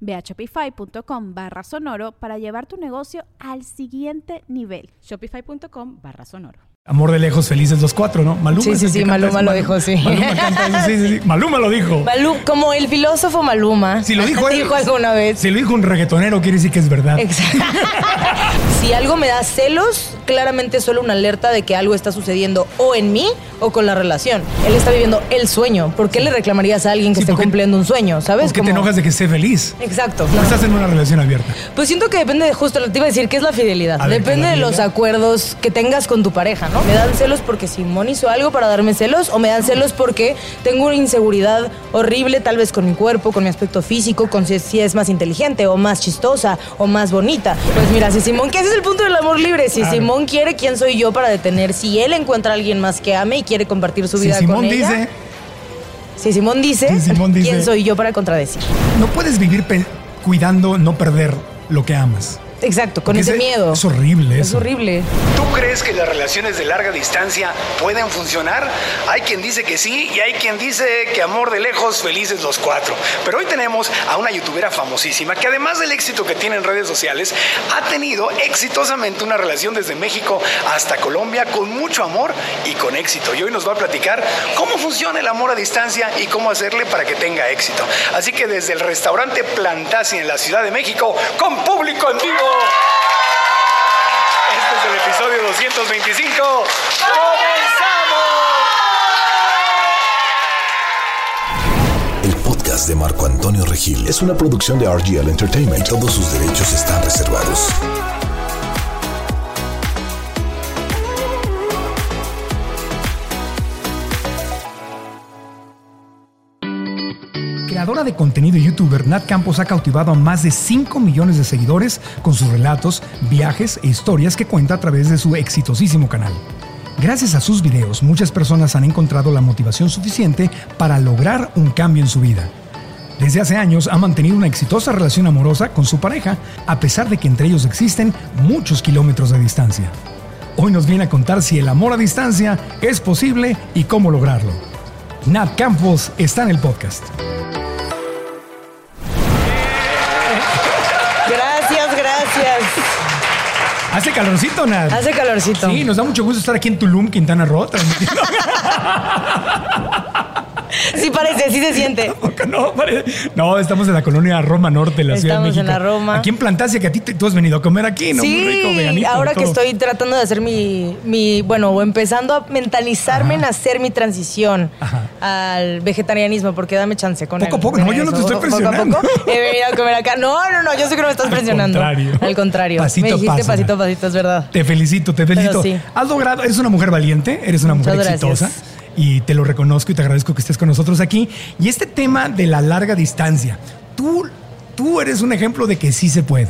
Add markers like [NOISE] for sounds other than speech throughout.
Ve a shopify.com barra sonoro para llevar tu negocio al siguiente nivel. Shopify.com barra sonoro. Amor de lejos, felices los cuatro, ¿no? Maluma. Sí, sí, sí, Maluma lo dijo, sí. Maluma canta sí, sí, sí. Maluma lo dijo. como el filósofo Maluma. Si lo [LAUGHS] dijo él. dijo alguna vez. Si lo dijo un reggaetonero, quiere decir que es verdad. Exacto. [LAUGHS] si algo me da celos, claramente es solo una alerta de que algo está sucediendo o en mí o con la relación. Él está viviendo el sueño. ¿Por qué le reclamarías a alguien que esté cumpliendo un sueño, sabes? Porque te enojas de que esté feliz. Exacto. No estás en una relación abierta. Pues siento que depende de justo, lo te iba a decir, que es la fidelidad. depende de los acuerdos que tengas con tu pareja, ¿no? Me dan celos porque Simón hizo algo para darme celos o me dan celos porque tengo una inseguridad horrible tal vez con mi cuerpo, con mi aspecto físico, con si, es más inteligente o más chistosa o más bonita. Pues mira, si Simón, que ese es el punto del amor libre, si Simón quiere, ¿quién soy yo para detener? Si él encuentra a alguien más que ame y quiere compartir su vida si Simón con ella. Dice, si Simón dice, Simón dice, ¿quién soy yo para contradecir? No puedes vivir cuidando no perder lo que amas. Exacto, con ese, miedo. Es horrible Es horrible. ¿Tú crees que las relaciones de larga distancia pueden funcionar? Hay quien dice que sí y hay quien dice que amor de lejos, felices los cuatro. Pero hoy tenemos a una youtubera famosísima que además del éxito que tiene en redes sociales, ha tenido exitosamente una relación desde México hasta Colombia con mucho amor y con éxito. Y hoy nos va a platicar cómo funciona el amor a distancia y cómo hacerle para que tenga éxito. Así que desde el restaurante Plantasi en la Ciudad de México, con público en vivo. Este es el episodio 225. ¡Comenzamos! El podcast de Marco Antonio Regil es una producción de RGL Entertainment todos sus derechos están reservados. Creadora de contenido youtuber, Nat Campos ha cautivado a más de 5 millones de seguidores con sus relatos, viajes e historias que cuenta a través de su exitosísimo canal. Gracias a sus videos, muchas personas han encontrado la motivación suficiente para lograr un cambio en su vida. Desde hace años ha mantenido una exitosa relación amorosa con su pareja, a pesar de que entre ellos existen muchos kilómetros de distancia. Hoy nos viene a contar si el amor a distancia es posible y cómo lograrlo. Nat Campos está en el podcast. Hace calorcito, Nat. Hace calorcito. Sí, nos da mucho gusto estar aquí en Tulum, Quintana Roo, [LAUGHS] Sí parece, sí se siente. [LAUGHS] No, parece. no, estamos en la colonia Roma Norte, la Ciudad de México. Estamos en la Roma. Aquí en Plantasia, que a ti tú has venido a comer aquí, ¿no? Sí, Muy rico, veganito, ahora que estoy tratando de hacer mi, mi bueno, o empezando a mentalizarme en hacer mi transición al vegetarianismo, porque dame chance con Poco a poco, no, yo no te estoy presionando. Poco a poco, he venido a comer acá. No, no, no, yo sé que no me estás presionando. Al contrario. Al contrario. Pasito me dijiste pasito a pasito, es verdad. Te felicito, te felicito. Sí. Has logrado, eres una mujer valiente, eres una mujer exitosa y te lo reconozco y te agradezco que estés con nosotros aquí. Y este tema de la larga distancia, tú, tú eres un ejemplo de que sí se puede.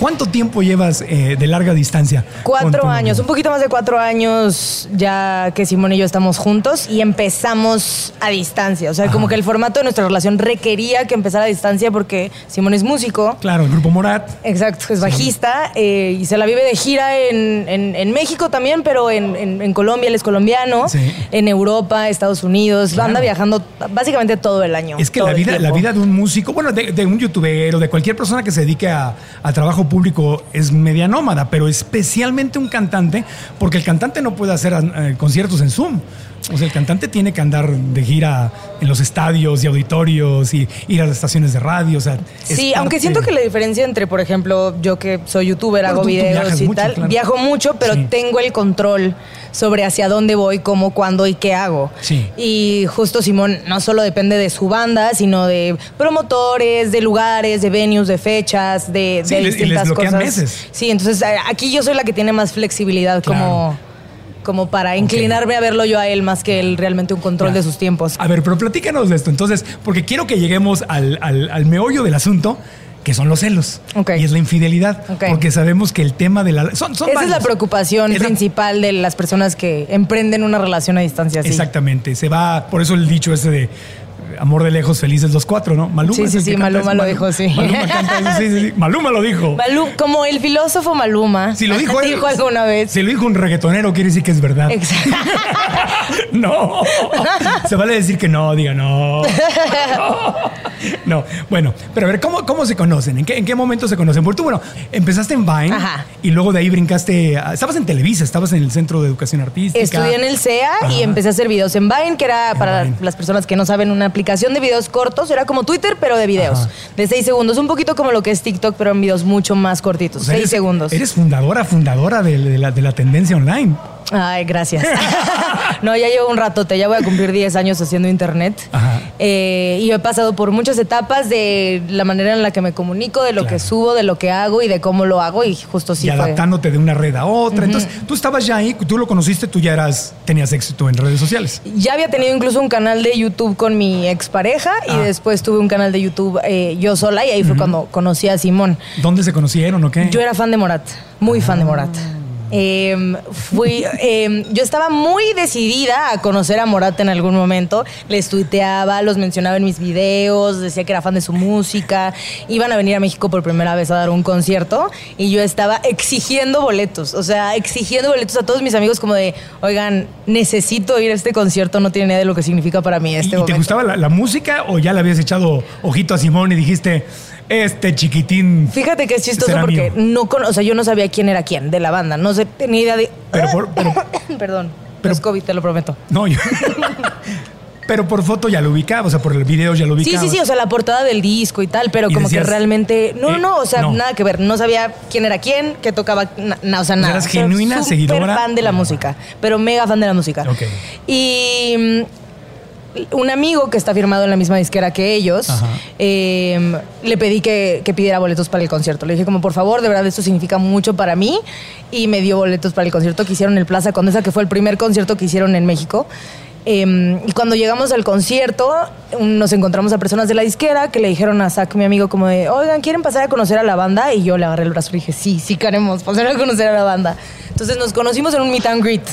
¿Cuánto tiempo llevas eh, de larga distancia? Cuatro años, un poquito más de cuatro años ya que Simón y yo estamos juntos y empezamos a distancia. O sea, como que el formato de nuestra relación requería que empezara a distancia porque Simón es músico. Claro, el grupo Morat. Exacto, es bajista eh, y se la vive de gira en, México también, pero en, Colombia, él es colombiano, en Europa, Estados Unidos, anda viajando básicamente todo el año. Es que la vida, la vida de un músico, bueno, de, un youtuber o de cualquier persona que se dedique a, a trabajo público es media nómada, pero especialmente un cantante, porque el cantante no puede hacer eh, conciertos en Zoom. O sea, el cantante tiene que andar de gira en los estadios y auditorios y ir a las estaciones de radio. O sea, sí, aunque siento que la diferencia entre, por ejemplo, yo que soy youtuber, hago videos y tal, viajo mucho, pero tengo el control sobre hacia dónde voy, cómo, cuándo y qué hago. Sí. Y justo Simón no solo depende de su banda, sino de promotores, de lugares, de venues, de fechas, de, Sí, de les- y les distintas cosas. meses. Sí, entonces aquí yo soy la que tiene más flexibilidad como, como para inclinarme a verlo yo a él más que él realmente un control de sus tiempos. A ver, pero platícanos de esto. Entonces, porque quiero que lleguemos al, al- al meollo del asunto, que son los celos. Ok. Y es la infidelidad. Ok. Porque sabemos que el tema de la. Son, son Esa es la preocupación Es la- principal de las personas que emprenden una relación a distancia. Exactamente. Se va, por eso el dicho ese de. Amor de lejos, felices los cuatro, ¿no? Maluma. Sí, sí, sí, Maluma lo dijo, sí. Maluma canta eso, sí, sí, sí. [LAUGHS] Maluma lo dijo. Malum- como el filósofo Maluma. Si lo [LAUGHS] dijo él. dijo alguna vez. Si lo dijo un reggaetonero, quiere decir que es verdad. Exacto. [LAUGHS] No. Se vale decir que no, diga no. No. Bueno, pero a ver, ¿cómo, cómo se conocen? ¿En qué, ¿En qué momento se conocen? Porque tú, bueno, empezaste en Vine Ajá. y luego de ahí brincaste. a- estabas en Televisa, estabas en el Centro de Educación Artística. Estudié en el CEA y empecé a hacer videos en Vine, que era para Vine. las personas que no saben una aplicación de videos cortos. Era como Twitter, pero de videos. Ajá. De seis segundos. Un poquito como lo que es TikTok, pero en videos mucho más cortitos. O sea, seis eres- segundos. Eres fundadora, fundadora de, de la, de la tendencia online. Ay, gracias. [LAUGHS] [LAUGHS] no, ya llevo un ratote, ya voy a cumplir 10 años haciendo internet. Ajá. Eh, y he pasado por muchas etapas de la manera en la que me comunico, de lo Claro. que subo, de lo que hago y de cómo lo hago. Y justo sí y fue. adaptándote de una red a otra. Entonces, tú estabas ya ahí, tú lo conociste, tú ya eras, tenías éxito en redes sociales. Ya había tenido incluso un canal de YouTube con mi expareja y Ah. después tuve un canal de YouTube eh, yo sola y ahí fue cuando conocí a Simón. ¿Dónde se conocieron o qué? Yo era fan de Morat, muy fan de Morat. Em, fui, em, yo estaba muy decidida a conocer a Morat en algún momento. Les tuiteaba, los mencionaba en mis videos, decía que era fan de su música. Iban a venir a México por primera vez a dar un concierto y yo estaba exigiendo boletos, o sea, exigiendo boletos a todos mis amigos como de, oigan, necesito ir a este concierto, no tiene idea de lo que significa para mí ¿Y- este ¿Y te gustaba la, la música o ya le habías echado ojito a Simón y dijiste, este chiquitín? Fíjate que es chistoso porque mío"? no cono- o sea, yo no sabía quién era quién de la banda, no sé, tenía idea de... Pero por- pero- [COUGHS] Perdón, pero- no es COVID, te lo prometo. No, yo. [LAUGHS] pero por foto ya lo ubicaba, o sea, por el video ya lo Sí, ubicaba. sí, sí, o sea, la portada del disco y tal, pero Y como decías, que realmente... No, eh, no, o sea, no. nada que ver. No sabía quién era quién, qué tocaba, na- na- o sea, nada. eras O sea, genuina seguidora. fan de la música, pero mega fan de la música. Ok. Y mm, un amigo que está firmado en la misma disquera que ellos, eh, le pedí que, que pidiera boletos para el concierto. Le dije como, por favor, de verdad, esto significa mucho para mí. Y me dio boletos para el concierto que hicieron en el Plaza Condesa, que fue el primer concierto que hicieron en México. Eh, y cuando llegamos al concierto, nos encontramos a personas de la disquera que le dijeron a Zach, mi amigo, como de, oigan, ¿quieren pasar a conocer a la banda? Y yo le agarré el brazo y dije, sí, sí queremos pasar a conocer a la banda. Entonces nos conocimos en un meet and greet,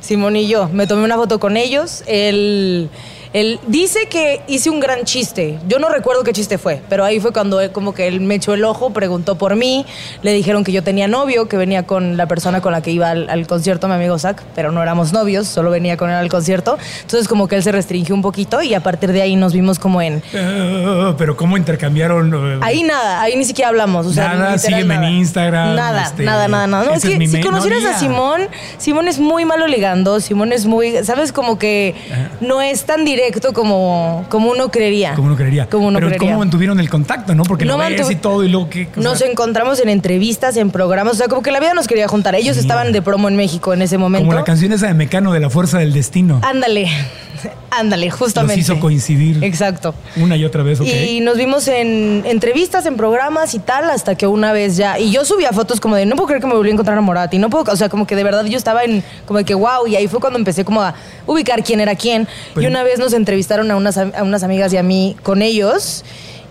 Simón y yo. Me tomé una foto con ellos. Él, él dice que hice un gran chiste. Yo no recuerdo qué chiste fue, pero ahí fue cuando él, como que él me echó el ojo, preguntó por mí. Le dijeron que yo tenía novio, que venía con la persona con la que iba al, al concierto, mi amigo Zach, pero no éramos novios, solo venía con él al concierto. Entonces como que él se restringió un poquito y a partir de ahí nos vimos como en... Eh, pero ¿cómo intercambiaron? eh, Ahí nada, ahí ni siquiera hablamos. O sea, Nada, literal sígueme en nada. Instagram, Nada, este, nada, nada, nada. No, es que si conocieras No, a. Simón, Simón es muy malo ligando, Simón es muy, ¿sabes? Como que no es tan directo como, como uno creería. Como uno creería. Como uno pero creería. ¿cómo mantuvieron el contacto, no? Porque No lo ves y todo y luego qué. Nos sea, encontramos en entrevistas, en programas, o sea, como que la vida nos quería juntar. Ellos estaban de promo en México en ese momento. Como la canción esa de Mecano de la Fuerza del Destino. Ándale, [LAUGHS] ándale, justamente. hizo coincidir Exacto. una y otra vez, ok. Y nos vimos en entrevistas, en programas y tal, hasta que una vez ya. Y yo subía fotos como de, no puedo creer que me volví a encontrar a Morat. Y no puedo, o sea, como que de verdad yo estaba en, como de que wow. Y ahí fue cuando empecé como a ubicar quién era quién. Pero- y una vez nos entrevistaron a unas, a unas amigas y a mí con ellos.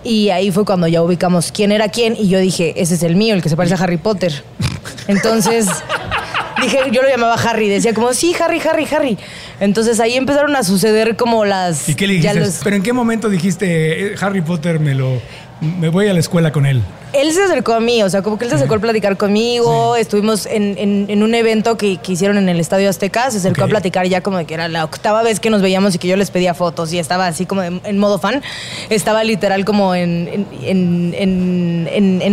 Y ahí fue cuando ya ubicamos quién era quién. Y yo dije, ese es el mío, el que se parece a Harry Potter. Entonces. [LAUGHS] Dije, yo lo llamaba Harry, decía como, sí, Harry, Harry, Harry. Entonces ahí empezaron a suceder como las... ¿Y qué le dijiste? los- ¿Pero en qué momento dijiste, eh, Harry Potter me lo... me voy a la escuela con él? Él se acercó a mí, o sea, como que él se acercó a platicar conmigo. Estuvimos en, en- en un evento que, que hicieron en el Estadio Azteca. Se acercó a platicar ya como de que era la octava vez que nos veíamos y que yo les pedía fotos y estaba así como en, en modo fan. Estaba literal como en,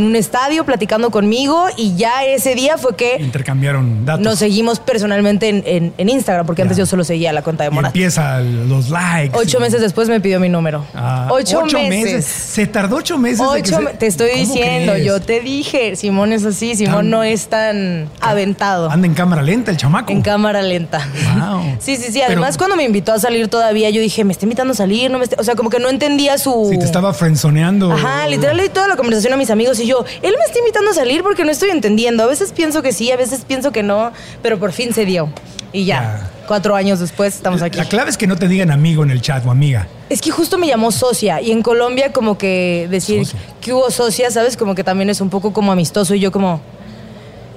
un estadio platicando conmigo y ya ese día fue que Intercambiaron datos. nos seguimos personalmente en, Instagram, porque antes yo solo seguía la cuenta de Y Morat. empieza los likes. Ocho y- meses después me pidió mi número. Ah, ocho, meses. Se tardó ocho Ocho meses. de que Ocho se- te estoy ¿Cómo diciendo, yo te dije, Simón es así, Simón Tan- no es tan aventado. Anda en cámara lenta el chamaco. En cámara lenta. Wow. [LAUGHS] Sí, sí, sí. Pero- Además, cuando me invitó a salir todavía, yo dije, me está invitando a salir, no me está-". O sea, como que no entendía su. Si te estaba frenzoneando. Ajá, literal le di toda la conversación a mis amigos y yo, él me está invitando a salir porque no estoy entendiendo. A veces pienso que sí, a veces pienso que no, pero por fin se dio. Y ya, Ya. cuatro años después estamos aquí. La clave es que no te digan amigo en el chat o amiga. Es que justo me llamó socia y en Colombia como que decir Socia. que hubo socia, ¿sabes? Como que también es un poco como amistoso y yo como,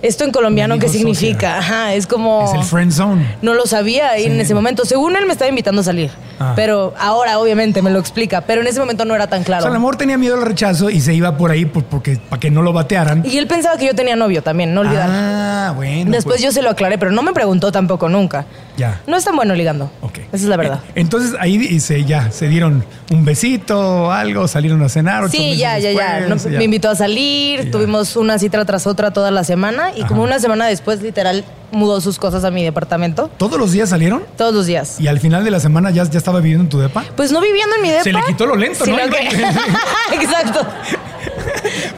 ¿esto en colombiano qué significa? socia. Ajá, es como... Es el friend zone. No lo sabía Sí. en ese momento. Según él me estaba invitando a salir. Ah. Pero ahora obviamente me lo explica. Pero en ese momento no era tan O claro. sea, el amor tenía miedo al rechazo y se iba por ahí por- porque, para que no lo batearan. Y él pensaba que yo tenía novio también, no olvidar. Ah, bueno. Después pues, yo se lo aclaré, pero no me preguntó tampoco nunca. Ya. No es tan bueno ligando. Esa es la verdad. Entonces ahí dice, ya, se dieron un besito, algo, salieron a cenar. Sí, ya, ya, ya. Me invitó a salir, tuvimos una cita tras otra toda la semana y como una semana después, literal, mudó sus cosas a mi departamento. ¿Todos los días salieron? Todos los días. Y al final de la semana ya, ya estaba viviendo en tu depa. Pues no viviendo en mi depa. Se le quitó lo lento, ¿no? que- [LAUGHS] Exacto.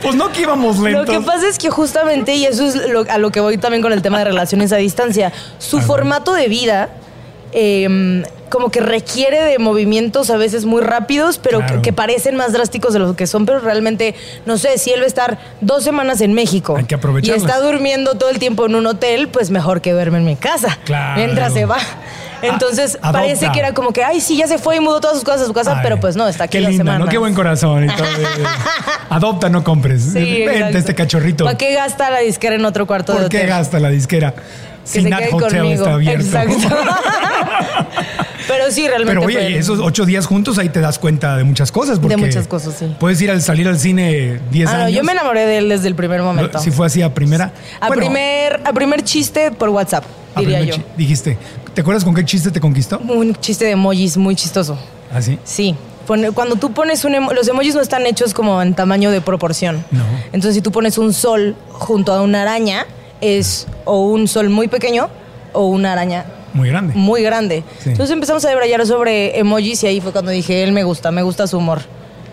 Pues no que íbamos Lo lentos. que pasa es que justamente, y eso es lo- a lo que voy también con el tema de relaciones a distancia, su formato de vida eh, como que requiere de movimientos a veces muy rápidos, pero Claro. que, que parecen más drásticos de lo que son, pero realmente, no sé, si él va a estar dos semanas en México Hay que y está durmiendo todo el tiempo en un hotel, pues mejor que duerme en mi casa Claro. mientras se va. Entonces A- parece que era como que, ay, sí, ya se fue y mudó todas sus cosas a su casa, Ay, pero pues no, está aquí Qué linda, semanas. ¿no? Qué buen corazón. y todo. [LAUGHS] Adopta, no compres. Sí, Vente este cachorrito. ¿Para qué gasta la disquera en otro cuarto de ¿Por qué hotel? gasta la disquera? Que se quede Hotel conmigo. está abierto. Exacto. [LAUGHS] Pero sí, realmente. Pero oye, esos ocho días juntos ahí te das cuenta de muchas cosas. Porque muchas cosas, sí. Puedes ir al salir al cine 10 Ah, no, años. yo me enamoré de él desde el primer momento. Si fue así a primera. a, Bueno, primer, a primer chiste por WhatsApp, diría yo. Dijiste, ¿te acuerdas con qué chiste te conquistó? Un chiste de emojis muy chistoso. Así. Sí. Pone- Cuando tú pones un emo- los emojis no están hechos como en tamaño de proporción. No. Entonces, si tú pones un sol junto a una araña, es o un sol muy pequeño o una araña Muy grande. muy grande. Sí. Entonces empezamos a debrayar sobre emojis y ahí fue cuando dije, él me gusta, me gusta su humor.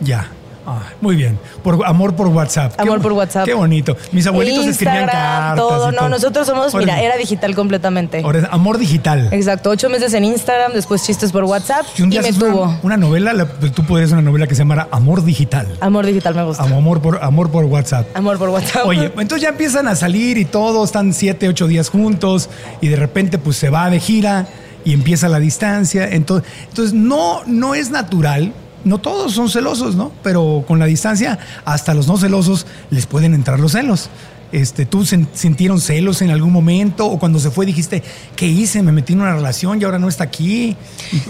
Ya. Ah, muy bien. Por, amor por WhatsApp. Qué Amor bo- por WhatsApp. Qué bonito. Mis abuelitos escribían cartas. todo. y No, nosotros somos, Ahora- mira, era digital completamente. ahora es amor digital. Exacto, ocho meses en Instagram, después chistes por WhatsApp Si un y día me tuvo. una, una novela, la- tú podrías una novela que se llamara Amor Digital. Amor digital me gusta. Amor por, amor por WhatsApp. Amor por WhatsApp. Oye, entonces ya empiezan a salir y todos están siete, ocho días juntos y de repente pues se va de gira y empieza la distancia. Entonces, entonces no, no es natural. No todos son celosos, ¿no? Pero con la distancia, hasta los no celosos les pueden entrar los celos. Este, ¿Tú sintieron celos en algún momento? ¿O cuando se fue dijiste, ¿qué hice? Me metí en una relación y ahora no está aquí?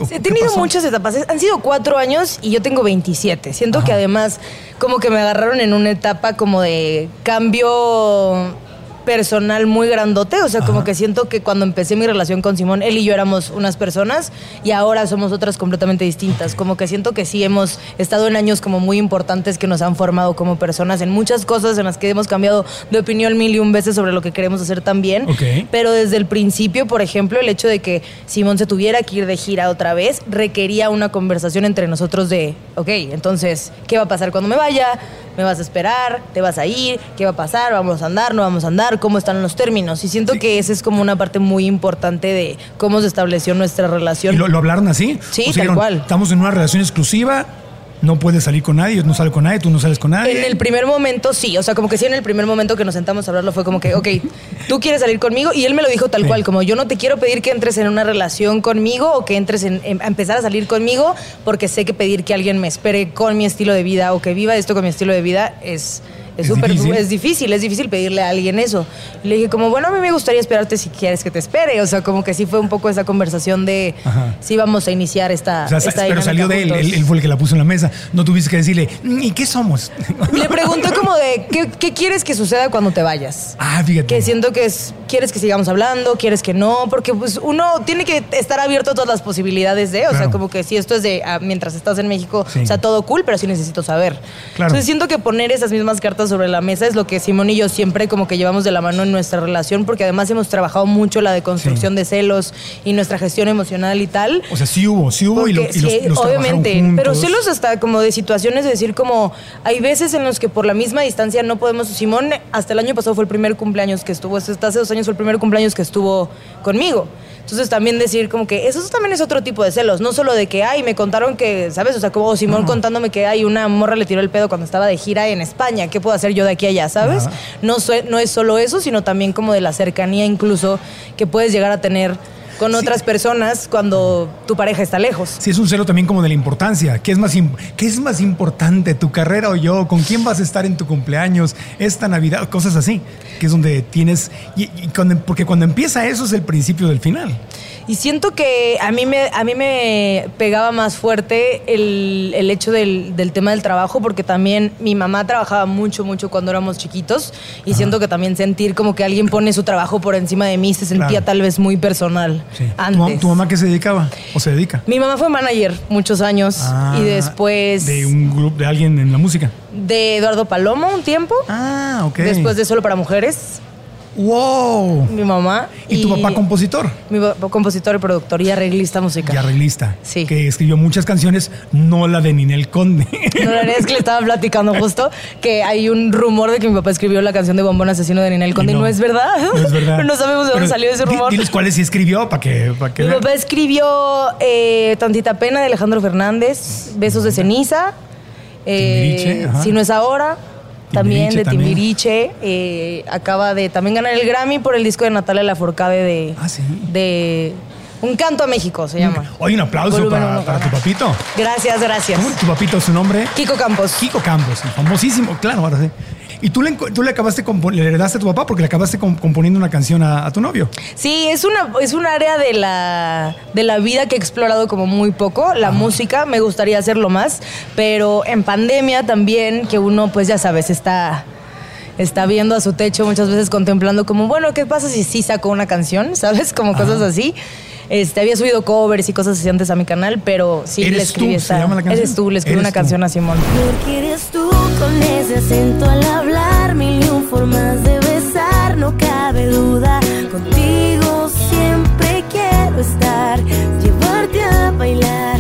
¿O He tenido pasó? muchas etapas. Han sido cuatro años y yo tengo 27. Siento que además como que me agarraron en una etapa como de cambio personal muy grandote. O sea, como que siento que cuando empecé mi relación con Simón, él y yo éramos unas personas y ahora somos otras completamente distintas. Como que siento que sí hemos estado en años como muy importantes que nos han formado como personas en muchas cosas en las que hemos cambiado de opinión mil y un veces sobre lo que queremos hacer también. Ok. Pero desde el principio, por ejemplo, el hecho de que Simón se tuviera que ir de gira otra vez requería una conversación entre nosotros de, ok, entonces, ¿qué va a pasar cuando me vaya? ¿Me vas a esperar? ¿Te vas a ir? ¿Qué va a pasar? ¿Vamos a andar? ¿No vamos a andar? ¿Cómo están los términos? Y siento que esa es como una parte muy importante de cómo se estableció nuestra relación. ¿Y lo, lo hablaron así? Sí, O sea, tal cual. Estamos en una relación exclusiva, no puedes salir con nadie, yo no salgo con nadie, tú no sales con nadie. En el primer momento sí, o sea, como que sí en el primer momento que nos sentamos a hablarlo fue como que, ok, tú quieres salir conmigo y él me lo dijo tal Sí. cual, como yo no te quiero pedir que entres en una relación conmigo o que entres en, en- a empezar a salir conmigo porque sé que pedir que alguien me espere con mi estilo de vida o que viva esto con mi estilo de vida es... Es súper difícil. es difícil, es difícil pedirle a alguien eso. Le dije como, bueno, a mí me gustaría esperarte si quieres que te espere. O sea, como que sí fue un poco esa conversación de Ajá. si vamos a iniciar esta, O sea, esta pero salió de él, él, él fue el que la puso en la mesa. No tuviste que decirle, "Mm, ¿y qué somos? [LAUGHS] Le pregunté como de, ¿qué, qué quieres que suceda cuando te vayas? ah, fíjate. Que siento que es, quieres que sigamos hablando, quieres que no, porque pues uno tiene que estar abierto a todas las posibilidades de, o sea, como que si esto es de ah, mientras estás en México, Sí. o sea, todo cool, pero sí necesito saber. Claro. Entonces siento que poner esas mismas cartas sobre la mesa es lo que Simón y yo siempre como que llevamos de la mano en nuestra relación, porque además hemos trabajado mucho la deconstrucción Sí. de celos y nuestra gestión emocional y tal. O sea, sí hubo, sí hubo y, lo- y los, sí, los obviamente, pero celos hasta como de situaciones de decir como hay veces en los que por la misma distancia no podemos. Simón hasta el año pasado fue el primer cumpleaños que estuvo, hasta hace dos años fue el primer cumpleaños que estuvo conmigo. Entonces también decir como que eso también es otro tipo de celos, no solo de que, ay, me contaron que, ¿sabes? O sea, como Simón contándome que hay una morra le tiró el pedo cuando estaba de gira en España, ¿qué puedo hacer yo de aquí a allá, ¿sabes? No, no es solo eso, sino también como de la cercanía incluso que puedes llegar a tener con otras personas cuando tu pareja está lejos. Sí, es un celo también como de la importancia. ¿Qué es, más ¿Qué es más importante, tu carrera o yo? ¿Con quién vas a estar en tu cumpleaños? Esta Navidad, cosas así. Que es donde tienes... y- y cuando- porque cuando empieza eso es el principio del final. Y siento que a mí me, a mí me pegaba más fuerte el, el hecho del, del tema del trabajo, porque también mi mamá trabajaba mucho, mucho cuando éramos chiquitos. Y siento que también sentir como que alguien pone su trabajo por encima de mí se sentía Claro. tal vez muy personal Sí. ¿Tu, antes. tu mamá qué se dedicaba? ¿O se dedica? Mi mamá fue manager muchos años Ah, y después De un grupo, de alguien en la música. de Eduardo Palomo un tiempo. Ah, ok. Después de Solo para Mujeres, ¡Wow! mi mamá. ¿Y, tu papá compositor? Mi papá compositor y productor y arreglista musical. Y arreglista. Sí. Que escribió muchas canciones, no la de Ninel Conde. No, la verdad es que le estaba platicando justo que hay un rumor de que mi papá escribió la canción de Bombón Asesino de Ninel Conde y no, es verdad. No es verdad. [LAUGHS] no sabemos de dónde Pero salió ese rumor. Diles cuáles sí escribió para que, que Mi vean. papá escribió eh, Tantita Pena de Alejandro Fernández, Besos de Ceniza, eh. Si no es ahora, también de. Timbiriche. eh, acaba de también ganar el Grammy por el disco de Natalia Lafourcade de, Ah, sí. de Un canto a México se llama. Oye, un aplauso para, para tu papito. Gracias, gracias. ¿Cómo tu papito su nombre? Kiko Campos. Kiko Campos, famosísimo, claro, ahora sí. Y tú le, tú le acabaste, le heredaste a tu papá porque le acabaste com- componiendo una canción a, a tu novio. Sí, es una es un área de la de la vida que he explorado como muy poco, la música, me gustaría hacerlo más, pero en pandemia también que uno pues ya sabes, está está viendo a su techo muchas veces contemplando como, bueno, ¿qué pasa si sí saco una canción? [LAUGHS] ¿Sabes? Como cosas así. Este, había subido covers y cosas así antes a mi canal, pero sí ¿Eres le escribí tú? ¿Se esta- llama la canción? Eres tú, le escribí una tú. canción a Simón. Porque eres tú con ese acento al hablar, mil y un formas de besar, no cabe duda. Contigo siempre quiero estar, llevarte a bailar.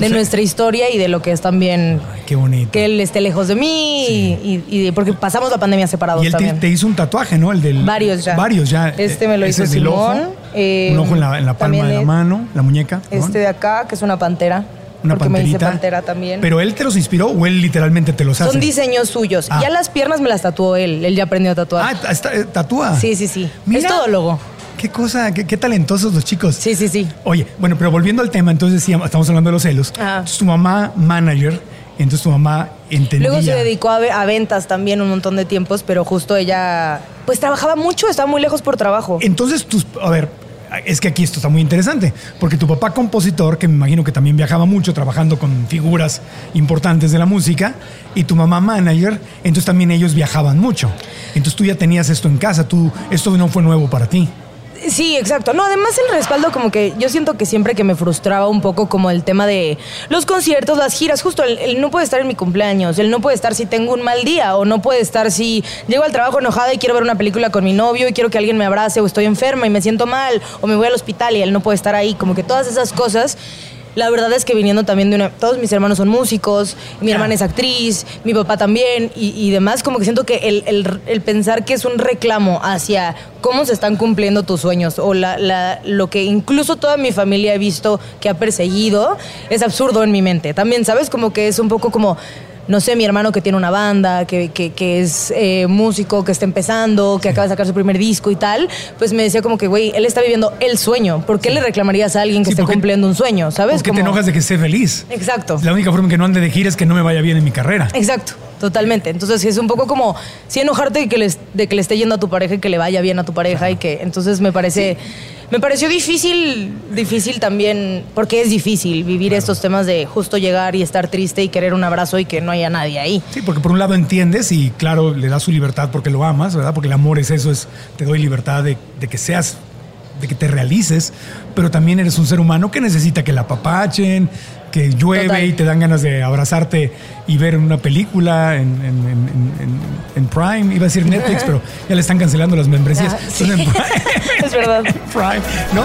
De, sí. nuestra historia y de lo que es también Ay, qué bonito. que él esté lejos de mí y, y- y porque pasamos la pandemia separados y él también. te hizo un tatuaje, ¿no? El del. Varios ya. Varios ya. Este me lo hizo del Simón, ojo, eh, un ojo en la, en la palma de la es- mano, la muñeca. ¿no? Este de acá, que es una pantera. Una porque me panterita. pantera también. Pero él te los inspiró o él literalmente te los hace. Son diseños suyos. Ah. Ya las piernas me las tatuó él. Él ya aprendió a tatuar. Ah, está- tatúa. sí, sí, sí. Mira. Es todólogo. Qué cosa, qué, qué talentosos los chicos. Sí, sí, sí. Oye, bueno, pero volviendo al tema, entonces sí, estamos hablando de los celos. Entonces tu mamá, manager, entonces tu mamá entendía. Luego se dedicó a ventas también un montón de tiempos, pero justo ella, pues trabajaba mucho, estaba muy lejos por trabajo. Entonces, tus, a ver, es que aquí esto está muy interesante, porque tu papá compositor, que me imagino que también viajaba mucho trabajando con figuras importantes de la música, y tu mamá manager, entonces también ellos viajaban mucho. Entonces tú ya tenías esto en casa, tú, esto no fue nuevo para ti. Sí, exacto. No, además el respaldo como que yo siento que siempre que me frustraba un poco como el tema de los conciertos, las giras, justo él no puede estar en mi cumpleaños, él no puede estar si tengo un mal día o no puede estar si llego al trabajo enojada y quiero ver una película con mi novio y quiero que alguien me abrace o estoy enferma y me siento mal o me voy al hospital y él no puede estar ahí, como que todas esas cosas. La verdad es que viniendo también de una... Todos mis hermanos son músicos, mi hermana es actriz, mi papá también y, y demás, como que siento que el, el- el pensar que es un reclamo hacia cómo se están cumpliendo tus sueños o la, la- lo que incluso toda mi familia he visto que ha perseguido es absurdo en mi mente. También, ¿sabes? Como que es un poco como... No sé, mi hermano que tiene una banda, que, que- que es eh, músico, que está empezando, que acaba de sacar su primer disco y tal, pues me decía como que, güey, él está viviendo el sueño. ¿Por qué le reclamarías a alguien que Sí, esté porque- cumpliendo un sueño? ¿Sabes? ¿Por qué te enojas de que esté feliz? Exacto. La única forma en que no ande de gira es que no me vaya bien en mi carrera. Exacto, totalmente. Entonces es un poco como sí enojarte de que, les- de que le esté yendo a tu pareja y que le vaya bien a tu pareja y que entonces me parece me pareció difícil difícil también porque es difícil vivir estos temas de justo llegar y estar triste y querer un abrazo y que no haya nadie ahí. Sí, porque por un lado entiendes y claro, le das su libertad porque lo amas, ¿verdad? Porque el amor es eso, es te doy libertad de, de que seas de que te realices, pero también eres un ser humano que necesita que la apapachen, que llueve Total. y te dan ganas de abrazarte y ver una película en, en- en- en- en Prime. Iba a decir Netflix, [LAUGHS] pero ya le están cancelando las membresías. Ah, sí. Entonces, [LAUGHS] [LAUGHS] en Prime, Es verdad. Prime, ¿no?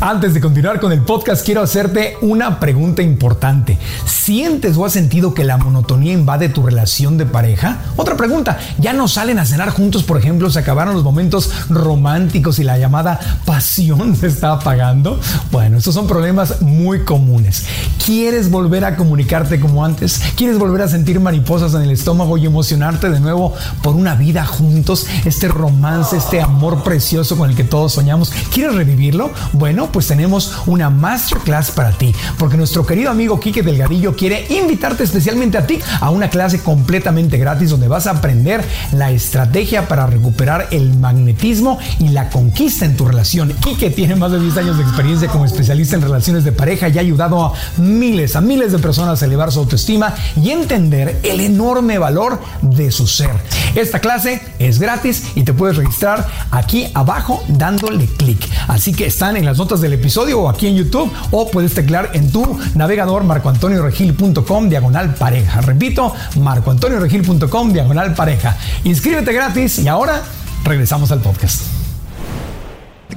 Antes de continuar con el podcast, quiero hacerte una pregunta importante. ¿Sientes o has sentido que la monotonía invade tu relación de pareja? Otra pregunta, ¿ya no salen a cenar juntos, por ejemplo? ¿Se acabaron los momentos románticos y la llamada pasión se está apagando? Bueno, estos son problemas muy comunes. ¿Quieres volver a comunicarte como antes? ¿Quieres volver a sentir mariposas en el estómago y emocionarte de nuevo por una vida juntos? Este romance, este amor precioso con el que todos soñamos. ¿Quieres revivirlo? Bueno, pues tenemos una masterclass para ti, porque nuestro querido amigo Quique Delgadillo quiere invitarte especialmente a ti a una clase completamente gratis donde vas a aprender la estrategia para recuperar el magnetismo y la conquista en tu relación. Quique tiene más de 10 años de experiencia como especialista en relaciones de pareja y ha ayudado a miles, a miles de personas a elevar su autoestima y entender el enorme valor de su ser. Esta clase es gratis y te puedes registrar aquí abajo dándole clic. Así que están en las notas del episodio o aquí en YouTube o puedes teclear en tu navegador marcoantonioregil.com diagonal pareja. Repito, marcoantonioregil.com diagonal pareja. Inscríbete gratis y ahora regresamos al podcast.